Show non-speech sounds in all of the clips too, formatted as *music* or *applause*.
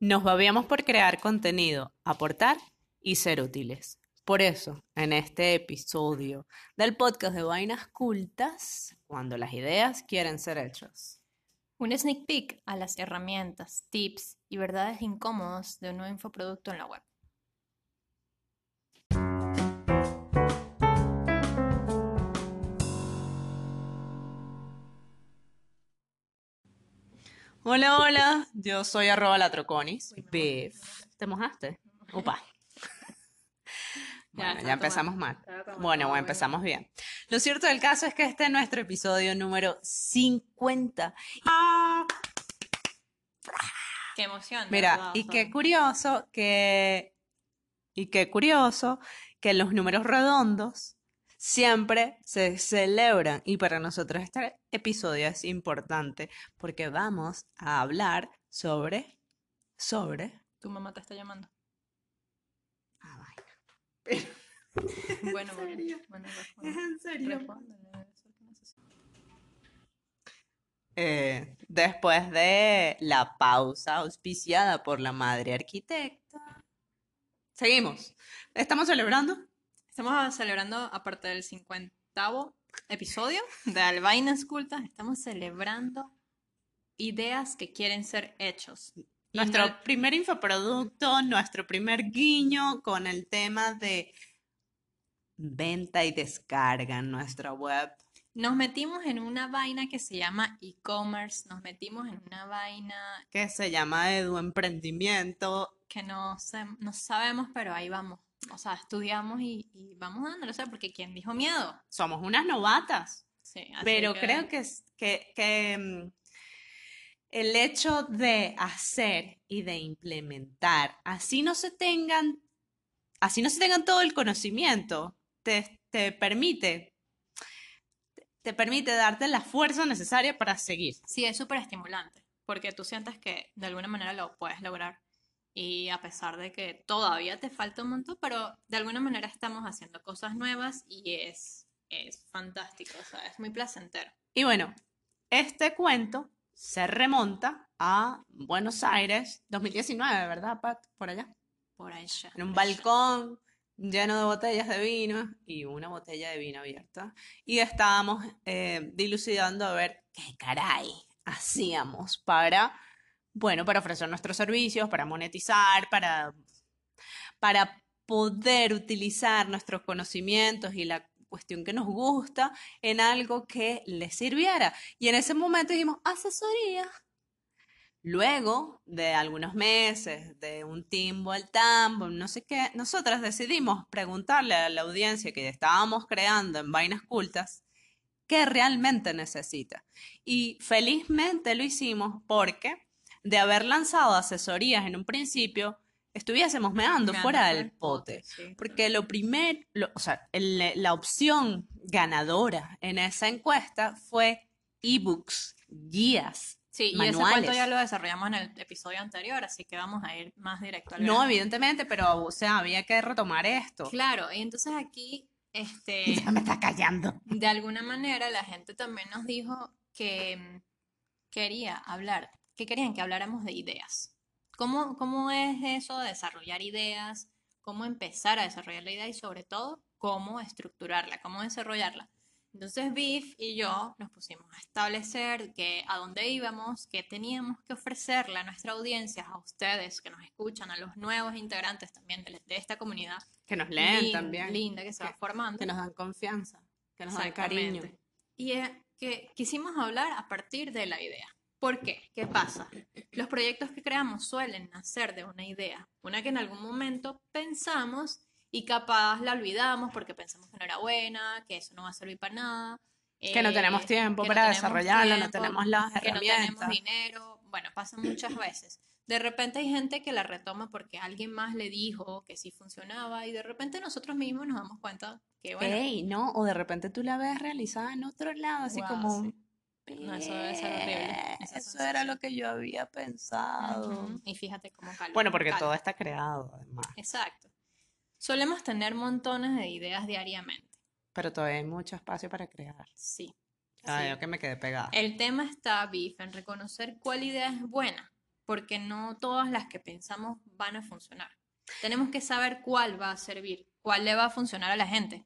Nos babiamos por crear contenido, aportar y ser útiles. Por eso, en este episodio del podcast de Vainas Cultas, cuando las ideas quieren ser hechas. Un sneak peek a las herramientas, tips y verdades incómodos de un nuevo infoproducto en la web. Hola, hola, yo soy arroba latroconis. Beef. ¿Te mojaste? Upa. Bueno, ya empezamos mal. Bueno, bueno, empezamos bien. Lo cierto del caso es que este es nuestro episodio número 50. Qué emoción. Mira, y qué curioso que. Y qué curioso que los números redondos siempre se celebran. Y para nosotros este episodio es importante porque vamos a hablar sobre. Sobre. Tu mamá te está llamando. Ah, vaina. *laughs* *laughs* Bueno, bueno, serio? bueno, ¿Es responde. en serio? Eh, después de la pausa auspiciada por la madre arquitecta. Seguimos. ¿Estamos celebrando? Estamos celebrando, aparte del 50 episodio de Albainas Cultas, estamos celebrando ideas que quieren ser hechos. Nuestro no- primer infoproducto, nuestro primer guiño con el tema de venta y descarga en nuestra web. Nos metimos en una vaina que se llama e-commerce, nos metimos en una vaina que se llama Edu Emprendimiento. que no, sé- no sabemos, pero ahí vamos. O sea, estudiamos y, y vamos dándole, o sea, porque ¿quién dijo miedo? Somos unas novatas, Sí, así pero creo que, que, que, mm, el hecho de hacer y de implementar, así no se tengan, así no se tengan todo el conocimiento, te, te permite, te permite darte la fuerza necesaria para seguir. Sí, es súper estimulante, porque tú sientes que de alguna manera lo puedes lograr. Y a pesar de que todavía te falta un montón, pero de alguna manera estamos haciendo cosas nuevas y es, es fantástico, o sea, es muy placentero. Y bueno, este cuento se remonta a Buenos Aires, 2019, ¿verdad, Pat? Por allá. Por ya. En un allá. balcón lleno de botellas de vino y una botella de vino abierta. Y estábamos eh, dilucidando a ver qué caray hacíamos para, bueno, para ofrecer nuestros servicios, para monetizar, para, para poder utilizar nuestros conocimientos y la cuestión que nos gusta en algo que les sirviera. Y en ese momento dijimos, asesoría. Luego de algunos meses, de un timbo al tambo, no sé qué, nosotras decidimos preguntarle a la audiencia que estábamos creando en Vainas Cultas qué realmente necesita. Y felizmente lo hicimos porque de haber lanzado asesorías en un principio, estuviésemos meando Me fuera del pote. sí. Porque lo primero, o sea, el- la opción ganadora en esa encuesta fue ebooks, guías. Sí, y ese cuento manuales. ya lo desarrollamos en el episodio anterior, así que vamos a ir más directo al No, grano. evidentemente, pero o sea, había que retomar esto. Claro, y entonces aquí, este, *laughs* Ya me está callando. de alguna manera la gente también nos dijo que mm, quería hablar, que querían que habláramos de ideas. ¿Cómo, cómo es eso de desarrollar ideas? ¿Cómo empezar a desarrollar la idea y sobre todo cómo estructurarla, cómo desarrollarla? Entonces Biff y yo nos pusimos a establecer que a dónde íbamos, qué teníamos que ofrecerle a nuestra audiencia, a ustedes que nos escuchan, a los nuevos integrantes también de, de esta comunidad Que nos leen lin- también. linda que se va Que- formando. Que nos dan confianza. Que nos dan cariño. Y eh, que quisimos hablar a partir de la idea. ¿Por qué? ¿Qué pasa? Los proyectos que creamos suelen nacer de una idea, una que en algún momento pensamos y capaz la olvidamos porque pensamos que no era buena, que eso no va a servir para nada. Que no eh, tenemos tiempo que no para tenemos desarrollarla, no tiempo, tenemos las que no tenemos herramientas. dinero. Bueno, pasa muchas veces. De repente hay gente que la retoma porque alguien más le dijo que sí funcionaba y de repente nosotros mismos nos damos cuenta que, bueno, Ey, no, o de repente tú la ves realizada en otro lado, así como. sí. No, eso debe ser horrible, "Eh, esa Eso era sensación". lo que yo había pensado. Y fíjate cómo calma. Bueno, porque calma. todo está creado, además. Exacto. Solemos tener montones de ideas diariamente. Pero todavía hay mucho espacio para crear. Sí. Ah, sí. yo que me quedé pegada. El tema está, Biff, en reconocer cuál idea es buena porque no todas las que pensamos van a funcionar. Tenemos que saber cuál va a servir, cuál le va a funcionar a la gente.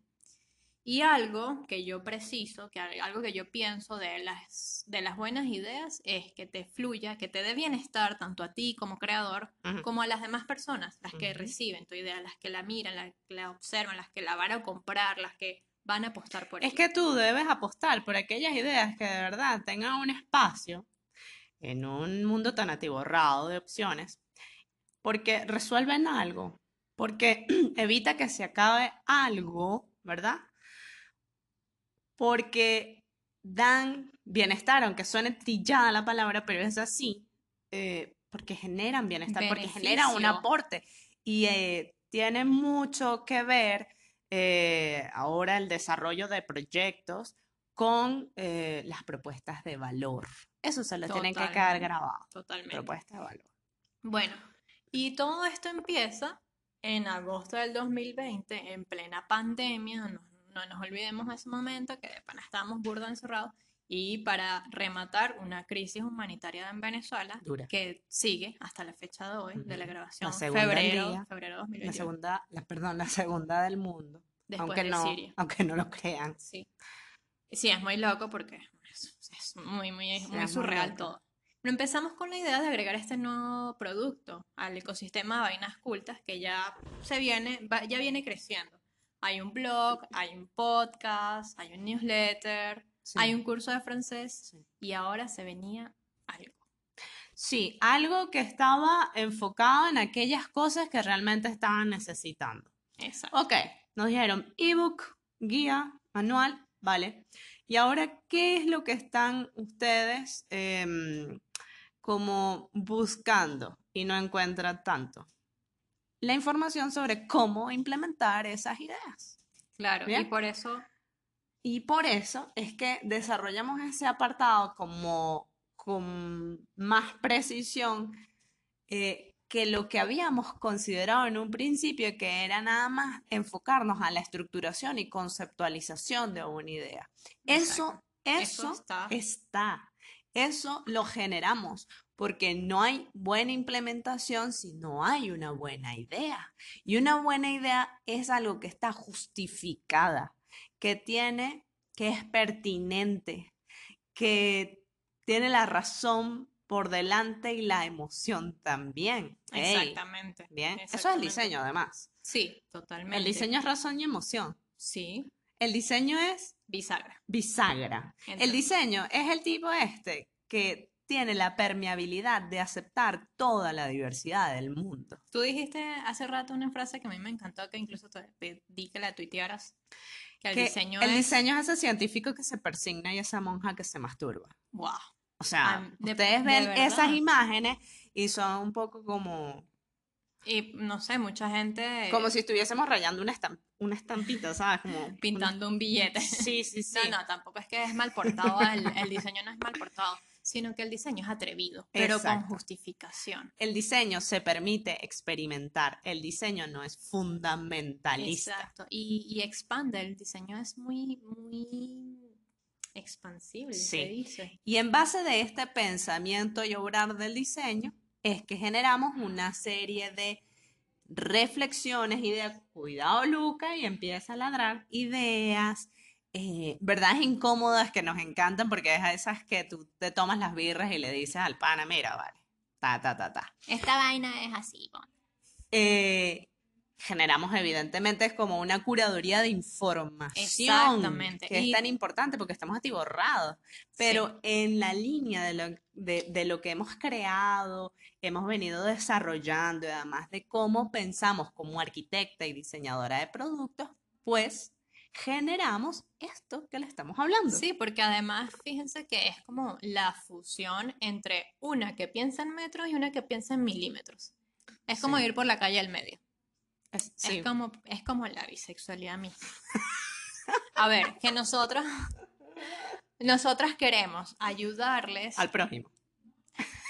Y algo que yo preciso, que algo que yo pienso de las, de las buenas ideas es que te fluya, que te dé bienestar tanto a ti como creador, Ujú. como a las demás personas, las que reciben tu idea, las que la miran, las que la observan, las que la van a comprar, las que van a apostar por Es ella. que tú debes apostar por aquellas ideas que de verdad tengan un espacio en un mundo tan atiborrado de opciones, porque resuelven algo, porque *clears throat* evita que se acabe algo, ¿verdad? Porque dan bienestar, aunque suene trillada la palabra, pero es así, eh, porque generan bienestar, porque generan un aporte y eh, tiene mucho que ver eh, ahora el desarrollo de proyectos con las propuestas de valor. Eso se lo tienen que quedar grabado, Totalmente. propuestas de valor. Bueno, y todo esto empieza en agosto del 2020, en plena pandemia, no, no nos olvidemos de ese momento que de pana estábamos burda encerrados, y para rematar una crisis humanitaria en Venezuela Dura. que sigue hasta la fecha de hoy, de la grabación, del febrero, día, febrero La 2021, segunda, la, perdón, la segunda del mundo, después aunque de no, Siria. aunque no lo crean. Sí. Sí, es muy loco porque es, es muy, muy, Sí, muy es muy surreal loco. todo. Pero empezamos con la idea de agregar este nuevo producto al ecosistema de vainas cultas que ya se viene, va- ya viene creciendo. Hay un blog, hay un podcast, hay un newsletter, Sí. hay un curso de francés Sí. y ahora se venía algo. Sí, algo que estaba enfocado en aquellas cosas que realmente estaban necesitando. Exacto. Ok, nos dijeron ebook, guía, manual, vale. Y ahora, ¿qué es lo que están ustedes em, como buscando y no encuentran tanto? La información sobre cómo implementar esas ideas. Claro, y por eso, Y por eso es que desarrollamos ese apartado como con más precisión eh, que lo que habíamos considerado en un principio, que era nada más enfocarnos a la estructuración y conceptualización de una idea. Eso. Eso eso está. está. Eso lo generamos porque no hay buena implementación si no hay una buena idea. Y una buena idea es algo que está justificada, que tiene, que es pertinente, que tiene la razón por delante y la emoción también. Exactamente. bien. Eso es el diseño, además. Sí, totalmente. El diseño es razón y emoción. Sí, El diseño es bisagra. bisagra. El diseño es el tipo este que tiene la permeabilidad de aceptar toda la diversidad del mundo. Tú dijiste hace rato una frase que a mí me encantó, que incluso te pedí que la tuitearas, que el Que diseño el es... diseño es ese científico que se persigna y esa monja que se masturba. ¡Wow! O sea, Am- de- ustedes de ven esas imágenes y son un poco como, Y no sé, mucha gente como si estuviésemos rayando una, estam- una estampita, ¿sabes? Como una- pintando un billete. Sí, sí, *laughs* sí. No, no, tampoco es que es mal portado, el, el diseño no es mal portado, sino que el diseño es atrevido, pero con justificación. El diseño se permite experimentar. El diseño no es fundamentalista. Exacto. Y, y expande, el diseño es muy, muy expansible, se Sí. dice. Y en base de este pensamiento y obrar del diseño, es que generamos una serie de reflexiones, ideas. Cuidado, Luca, y empieza a ladrar ideas, eh, verdades incómodas que nos encantan porque es a esas que tú te tomas las birras y le dices al pana, mira, vale, ta, ta, ta, ta. Esta vaina es así, bon. Eh, generamos evidentemente es como una curaduría de información Exactamente, que es y- tan importante porque estamos atiborrados, pero Sí. en la línea de lo, de, de lo que hemos creado, hemos venido desarrollando y además de cómo pensamos como arquitecta y diseñadora de productos, pues generamos esto que le estamos hablando. Sí, porque además fíjense que es como la fusión entre una que piensa en metros y una que piensa en milímetros. Es como Sí. ir por la calle al medio. Es- como, es como la bisexualidad misma. *laughs* A ver, que nosotros, nosotras queremos ayudarles, al prójimo.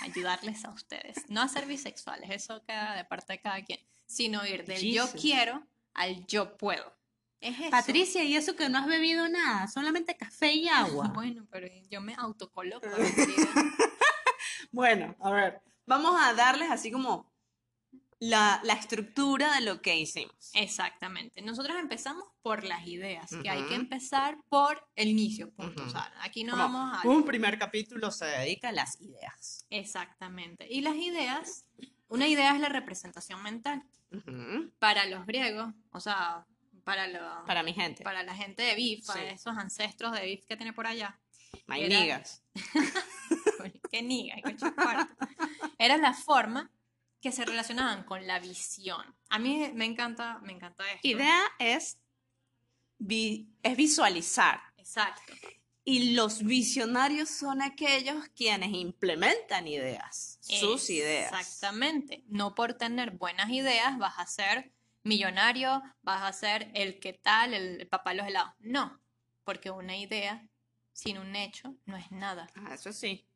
ayudarles a ustedes, no a ser bisexuales, eso queda de parte de cada quien, sino ir del yo quiero al yo puedo. Es eso. Patricia, ¿y eso que no has bebido nada? Solamente café y agua. *laughs* Bueno, pero yo me autocoloco. *laughs* Bueno, a ver, vamos a darles así como la, la estructura de lo que hicimos. Exactamente. Nosotros empezamos por las ideas, que hay que empezar por el inicio, punto. O sea, aquí no Como vamos a... Un primer capítulo se dedica a las ideas. Exactamente. Y las ideas, una idea es la representación mental. Para los griegos, o sea, para, lo- Para mi gente. para la gente de Bif, para Sí. esos ancestros de Bif que tiene por allá. My era- niggas. *laughs* Qué niga, qué. Era la forma que se relacionaban con la visión. A mí me encanta, me encanta esto. Idea es, vi- es visualizar. Exacto. Y los visionarios son aquellos quienes implementan ideas, sus ideas. Exactamente. No por tener buenas ideas vas a ser millonario, vas a ser el que tal, el, papá de los helados. No, porque una idea sin un hecho no es nada. Ah, eso sí,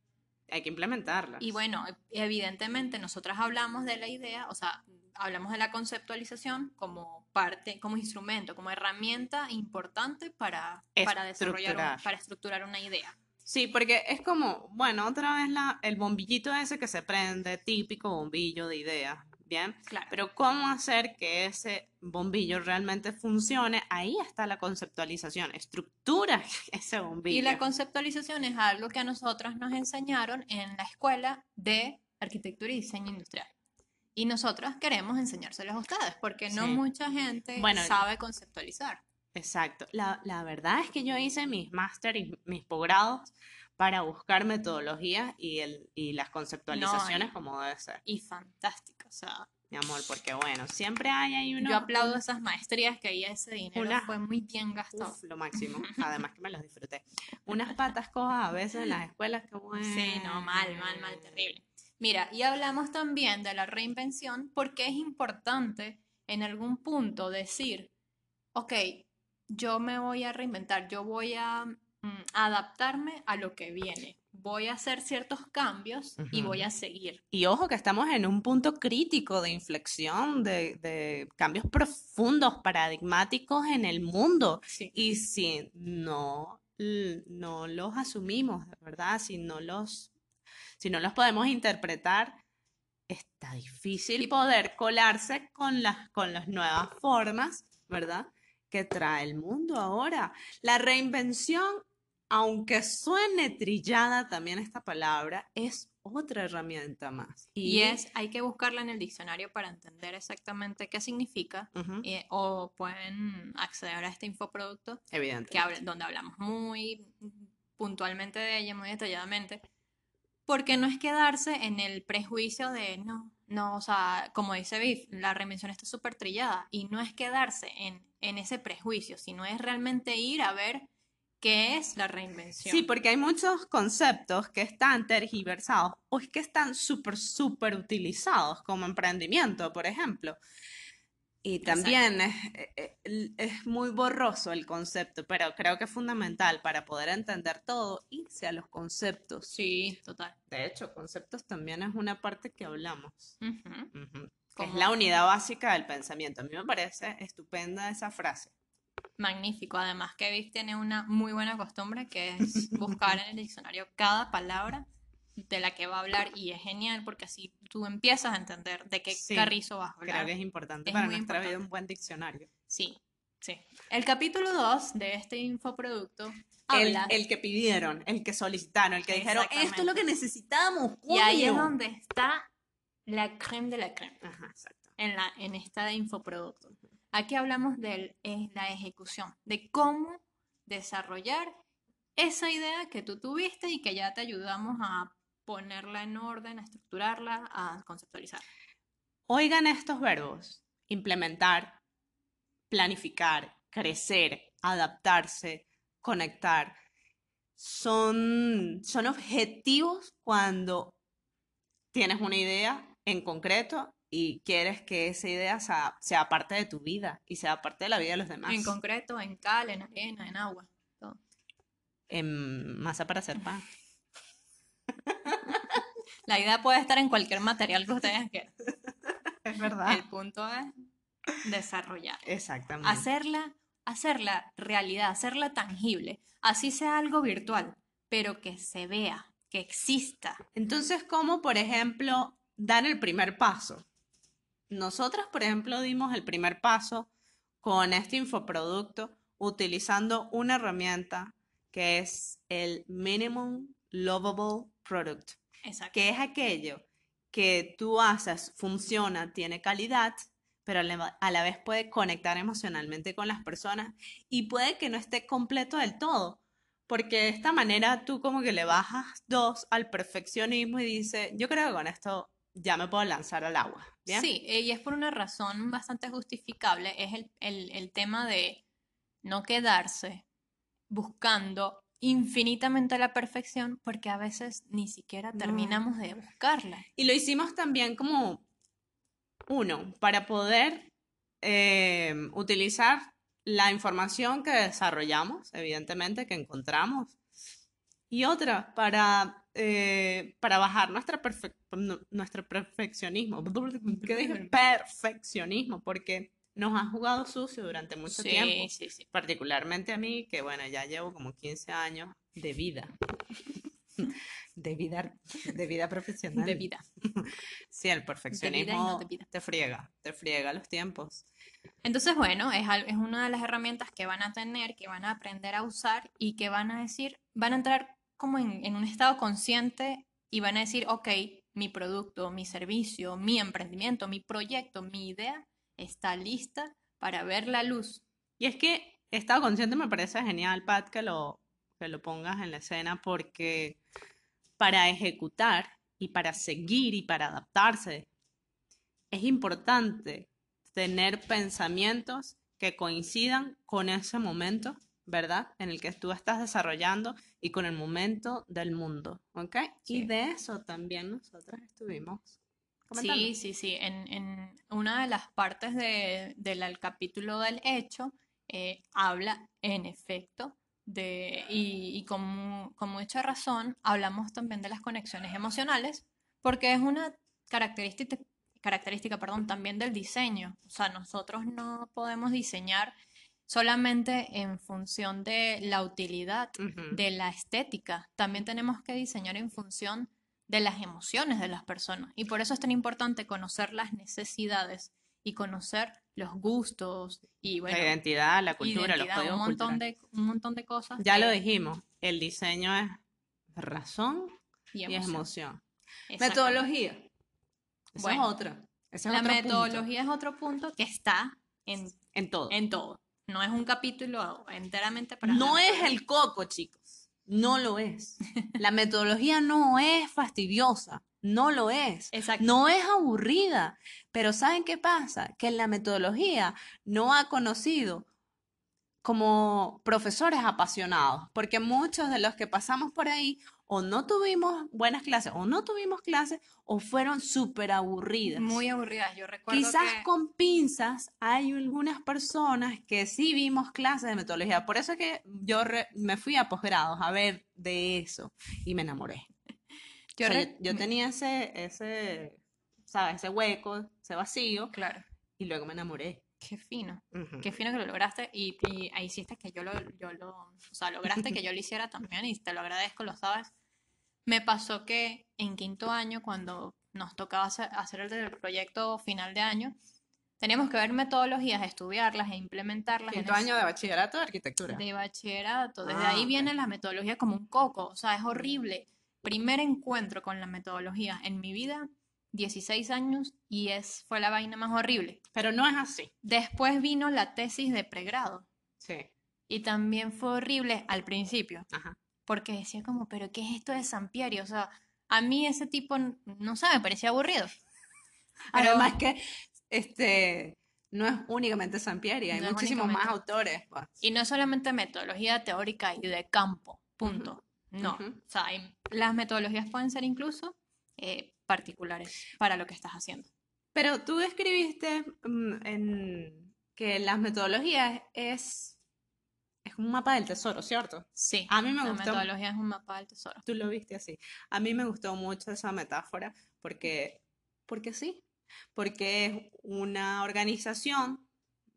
hay que implementarlas. Y bueno, evidentemente nosotras hablamos de la idea, o sea, hablamos de la conceptualización como parte, como instrumento, como herramienta importante para, para desarrollar, un- para estructurar una idea. Sí, porque es como, bueno, otra vez la, el bombillito ese que se prende, típico bombillo de ideas, ¿bien? Claro. Pero cómo hacer que ese bombillo realmente funcione, ahí está la conceptualización, estructura *laughs* ese bombillo. Y la conceptualización es algo que a nosotros nos enseñaron en la escuela de arquitectura y diseño industrial. Y nosotros queremos enseñárselos a ustedes, porque no Sí. mucha gente Bueno, sabe conceptualizar. Exacto. La, la verdad es que yo hice mis máster y mis posgrados para buscar metodologías y, el, y las conceptualizaciones y- como debe ser, Y fantástico, o sea, mi amor, porque bueno, siempre hay ahí uno... yo aplaudo esas maestrías que ahí ese dinero Una- fue muy bien gastado. Uf, lo máximo. *laughs* Además que me los disfruté. Unas patas cojas a veces en las escuelas que bueno. Sí, no, mal, mal, mal, terrible. Mira, y hablamos también de la reinvención porque es importante en algún punto decir, ok, yo me voy a reinventar, yo voy a adaptarme a lo que viene, voy a hacer ciertos cambios y voy a seguir. Y ojo que estamos en un punto crítico de inflexión, de, de cambios profundos, paradigmáticos en el mundo. Sí. Y si no, l- no los asumimos, de verdad, si no los, si no los podemos interpretar, está difícil poder colarse con las, con las nuevas formas, ¿verdad? Que trae el mundo ahora. La reinvención, aunque suene trillada también esta palabra, es otra herramienta más. Y es, hay que buscarla en el diccionario para entender exactamente qué significa. Ujú, eh, o pueden acceder a este infoproducto que habla- donde hablamos muy puntualmente de ella, muy detalladamente, porque no es quedarse en el prejuicio de no, no, o sea, como dice Biff, la reinvención está súper trillada, y no es quedarse en, en ese prejuicio, sino es realmente ir a ver qué es la reinvención. Sí, porque hay muchos conceptos que están tergiversados o es que están súper, súper utilizados como emprendimiento, por ejemplo. Y también es, eh, eh, es muy borroso el concepto, pero creo que es fundamental para poder entender todo, irse a los conceptos. Sí, total. De hecho, conceptos también es una parte que hablamos. Que es la unidad básica del pensamiento. A mí me parece estupenda esa frase. Magnífico. Además que Vic tiene una muy buena costumbre que es *laughs* buscar en el diccionario cada palabra de la que va a hablar y es genial porque así tú empiezas a entender de qué Sí, carrizo vas a Creo hablar. que es importante Es para nuestra vida un buen diccionario. Sí, sí. El capítulo 2 de este infoproducto El, el que pidieron, el que solicitaron, el que dijeron, esto es lo que necesitamos. y ahí es coño". donde está la creme de la creme Ajá, exacto. En esta infoproducto. Aquí hablamos de la ejecución, de cómo desarrollar esa idea que tú tuviste y que ya te ayudamos a ponerla en orden, a estructurarla, a conceptualizar. Oigan estos verbos, implementar, planificar, crecer, adaptarse, conectar. Son, son objetivos cuando tienes una idea en concreto y quieres que esa idea sea, sea parte de tu vida y sea parte de la vida de los demás. En concreto, en cal, en arena, en agua. todo. En masa para hacer pan. *laughs* La idea puede estar en cualquier material que ustedes *laughs* quieran. Es verdad. El punto es desarrollar. Exactamente. Hacerla, hacerla realidad, hacerla tangible. Así sea algo virtual, pero que se vea, que exista. Entonces, ¿cómo, por ejemplo, dar el primer paso. Nosotras, por ejemplo, dimos el primer paso con este infoproducto utilizando una herramienta que es el Minimum Lovable Product, Exacto. que es aquello que tú haces, funciona, tiene calidad, pero a la, vez puede conectar emocionalmente con las personas y puede que no esté completo del todo, porque de esta manera tú como que le bajas dos al perfeccionismo y dices, yo creo que con esto ya me puedo lanzar al agua, ¿bien? Sí, y es por una razón bastante justificable, es el, el- el tema de no quedarse buscando infinitamente la perfección, porque a veces ni siquiera No. terminamos de buscarla. Y lo hicimos también como, uno, para poder eh, utilizar la información que desarrollamos, evidentemente, que encontramos, y otra, para, eh, para bajar nuestra perfe- no- nuestro perfeccionismo. *laughs* ¿Qué dije? Perfeccionismo, porque nos ha jugado sucio durante mucho Sí, tiempo. sí, sí. Particularmente a mí, que bueno, ya llevo como 15 años de vida. *laughs* De vida, de vida profesional. De vida. *laughs* Sí, el no perfeccionismo de vida. te friega, te friega los tiempos. Entonces, bueno, es, es una de las herramientas que van a tener, que van a aprender a usar y que van a decir, van a entrar como en, un estado consciente y van a decir, ok, mi producto, mi servicio, mi emprendimiento, mi proyecto, mi idea está lista para ver la luz. Y es que estado consciente me parece genial, Pat, que lo, que lo pongas en la escena, porque para ejecutar y para seguir y para adaptarse, es importante tener pensamientos que coincidan con ese momento, ¿verdad? En el que tú estás desarrollando y con el momento del mundo, ¿ok? Y Sí. de eso también nosotras estuvimos comentando. Sí, sí, sí. En, en una de las partes de- del al capítulo del hecho, eh, habla en efecto de, y, y con, con mucha razón, hablamos también de las conexiones emocionales, porque es una característica, característica, perdón, también del diseño. O sea, nosotros no podemos diseñar solamente en función de la utilidad de la estética, también tenemos que diseñar en función de las emociones de las personas. Y por eso es tan importante conocer las necesidades y conocer los gustos y bueno, La identidad, la cultura, los identidad, códigos un montón culturales. de, un montón de cosas Ya lo dijimos, el diseño es razón y y emoción. Metodología. Esa Bueno, es otra. Ese es La punto. metodología es otro punto que está en, En todo. en todo. No es un capítulo enteramente para No hablar es el coco, chicos. No lo es. *laughs* La metodología no es fastidiosa. No lo es. Exacto. No es aburrida. Pero ¿saben qué pasa? Que la metodología no ha conocido como profesores apasionados, porque muchos de los que pasamos por ahí o no tuvimos buenas clases, o no tuvimos clases, o fueron súper aburridas. Muy aburridas. Yo recuerdo Quizás que con pinzas hay algunas personas que sí vimos clases de metodología. Por eso es que yo re- me fui a posgrados a ver de eso y me enamoré. *laughs* yo O sea, re- yo, yo tenía ese, ese, ¿sabes? Ese hueco, ese vacío Claro, y luego me enamoré. Qué fino. Ujú. Qué fino que lo lograste y, y ahí hiciste que yo lo, yo lo, o sea, lograste que yo lo hiciera también y te lo agradezco, lo sabes. Me pasó que en quinto año, cuando nos tocaba hacer, el proyecto final de año, teníamos que ver metodologías, estudiarlas e implementarlas en Quinto ese- año de bachillerato de arquitectura. de bachillerato. Desde Ah, ahí ok. viene la metodología como un coco, o sea, es horrible. Primer encuentro con la metodología en mi vida, 16 años, y es, fue la vaina más horrible. Pero no es así. Después vino la tesis de pregrado. Sí. Y también fue horrible al principio, Ajá. porque decía como, pero ¿qué es esto de Sampieri? O sea, a mí ese tipo, no sé, me parecía aburrido. *laughs* Pero- Además que este no es únicamente Sampieri, hay No muchísimos más autores. pues. Y no es solamente metodología teórica y de campo, punto. No, ujú. o sea, hay- las metodologías pueden ser incluso eh, particulares para lo que estás haciendo. Pero tú describiste mm, en que las metodologías es, es un mapa del tesoro, ¿cierto? Sí, A mí me la gustó. metodología es un mapa del tesoro. Tú lo viste así. A mí me gustó mucho esa metáfora porque, porque sí, porque es una organización,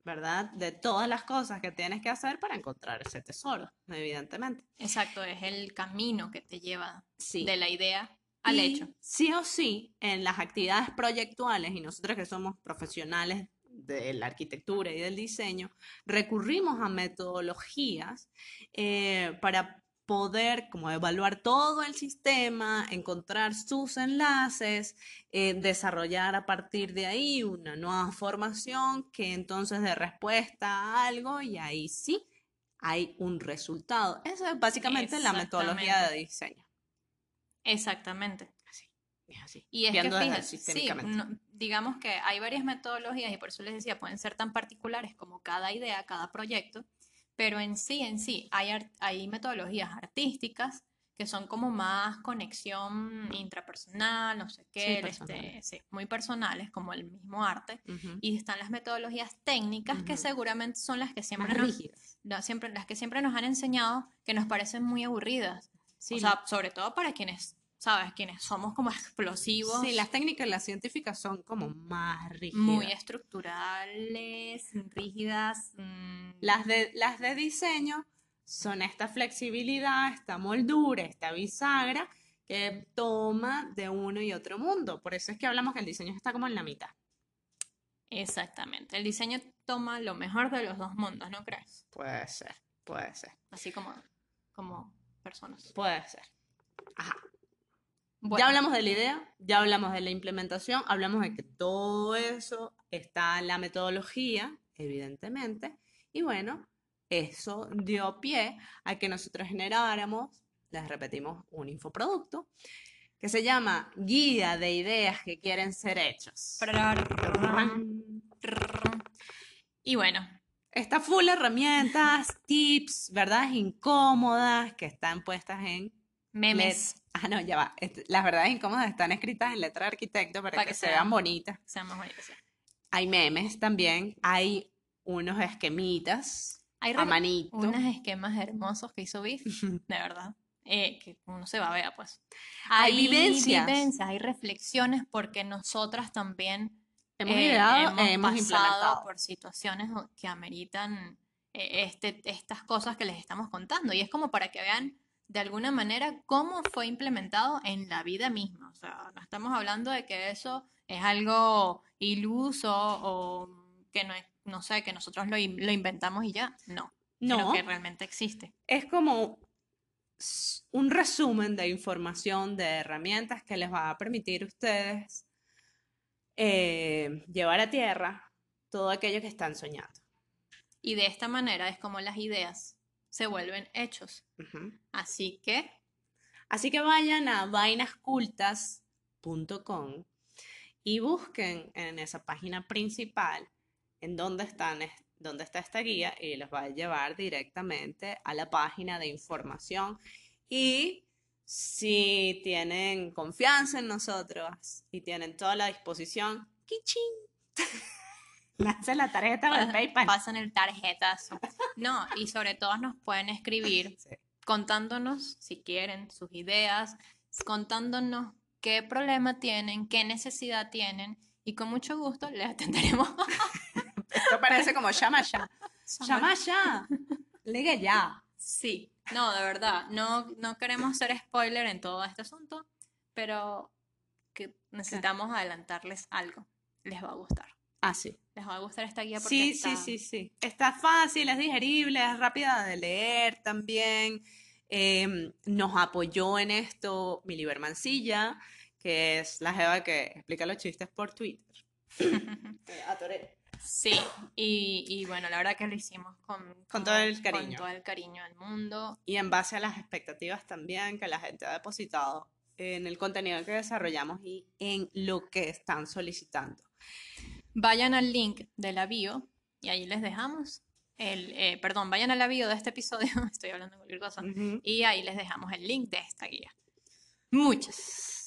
¿verdad? De todas las cosas que tienes que hacer para encontrar ese tesoro, evidentemente. Exacto, es el camino que te lleva Sí. de la idea al Y hecho. Sí o sí, en las actividades proyectuales, y nosotros que somos profesionales de la arquitectura y del diseño, recurrimos a metodologías eh, para poder como evaluar todo el sistema, encontrar sus enlaces, eh, desarrollar a partir de ahí una nueva formación que entonces dé respuesta a algo y ahí sí hay un resultado. Esa es básicamente la metodología de diseño. Exactamente. Es así. Y es viendo que fíjate, sí, no- digamos que hay varias metodologías y por eso les decía, pueden ser tan particulares como cada idea, cada proyecto, pero en sí, en sí, hay, metodologías artísticas que son como más conexión intrapersonal, no sé qué, este, personales. sí, muy personales, como el mismo arte. Y están las metodologías técnicas que seguramente son las que siempre Más nos, rígidas. la- siempre, las que siempre nos han enseñado que nos parecen muy aburridas. Sí, o sea, sobre todo para quienes, ¿sabes? Quienes somos como explosivos. sí, las técnicas las científicas son como más rígidas. muy estructurales, rígidas. mm, Las de, las de diseño son esta flexibilidad, esta moldura, esta bisagra que toma de uno y otro mundo. Por eso es que hablamos que el diseño está como en la mitad. Exactamente. El diseño toma lo mejor de los dos mundos, ¿no crees? Puede ser, puede ser, Así como, como personas. puede ser. Ajá. Bueno, Ya hablamos de la idea, ya hablamos de la implementación, hablamos de que todo eso está en la metodología, evidentemente, y bueno, eso dio pie a que nosotros generáramos, les repetimos, un infoproducto que se llama Guía de Ideas que quieren ser hechos. Y bueno, Está full de herramientas, *laughs* tips, verdades incómodas que están puestas en memes, let- Ah, no, ya va. Las verdades incómodas están escritas en letra de arquitecto para, Para que, que se vean bonitas. sean más bonitos. sí. Hay memes también, hay unos esquemitas Hay a manito. unos esquemas hermosos que hizo Biff, de verdad. eh, que uno se va a ver, pues. Hay vivencias. vivencias, hay reflexiones, porque nosotras también Hemos eh, ideado, hemos hemos pasado implementado. por situaciones que ameritan eh, este, estas cosas que les estamos contando. Y es como para que vean de alguna manera cómo fue implementado en la vida misma. O sea, no estamos hablando de que eso es algo iluso o que no es, no sé, que nosotros lo, in- lo inventamos y ya. No, sino No, que realmente existe. es como un resumen de información, de herramientas que les va a permitir a ustedes eh, llevar a tierra todo aquello que están soñando. Y de esta manera es como las ideas se vuelven hechos. Así que Así que vayan a vainascultas.com y busquen en esa página principal en dónde están, es- dónde está esta guía y los va a llevar directamente a la página de información. Y si tienen confianza en nosotros y tienen toda la disposición, ¡kichín! *laughs* Lance la tarjeta o el pa- PayPal. pasan el tarjetazo. No, y sobre todo nos pueden escribir *laughs* Sí. contándonos, si quieren, sus ideas, contándonos qué problema tienen, qué necesidad tienen, y con mucho gusto les atenderemos. *laughs* Esto parece como llama ya. Llama ya. Ya. Sí, no, de verdad, no, no queremos ser spoiler en todo este asunto, pero que necesitamos adelantarles algo. Les va a gustar. Ah, sí. Les va a gustar esta guía porque Sí, está- sí, sí, sí. Está fácil, es digerible, es rápida de leer también. Em, nos apoyó en esto Mili Bermancilla, que es la jeva que explica los chistes por Twitter. *laughs* Sí, y, y bueno, la verdad que lo hicimos con, Con todo el con cariño. todo el cariño del mundo. Y en base a las expectativas también que la gente ha depositado en el contenido que desarrollamos y en lo que están solicitando. Vayan al link de la bio y ahí les dejamos el, eh, perdón, vayan a la bio de este episodio, *laughs* estoy hablando de cualquier cosa, y ahí les dejamos el link de esta guía. Muchas,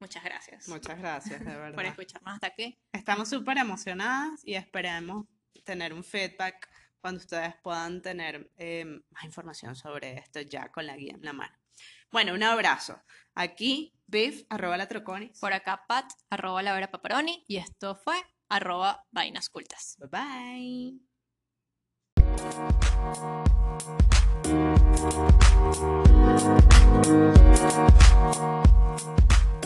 muchas gracias Muchas gracias, de *laughs* por verdad. escucharnos hasta aquí. Estamos súper emocionadas y esperemos tener un feedback cuando ustedes puedan tener eh, más información sobre esto ya con la guía en la mano. Bueno, un abrazo. Aquí, Biff, arroba la troconis. Por acá, Pat, arroba la vera paparoni, y esto fue arroba vainas cultas. Bye bye.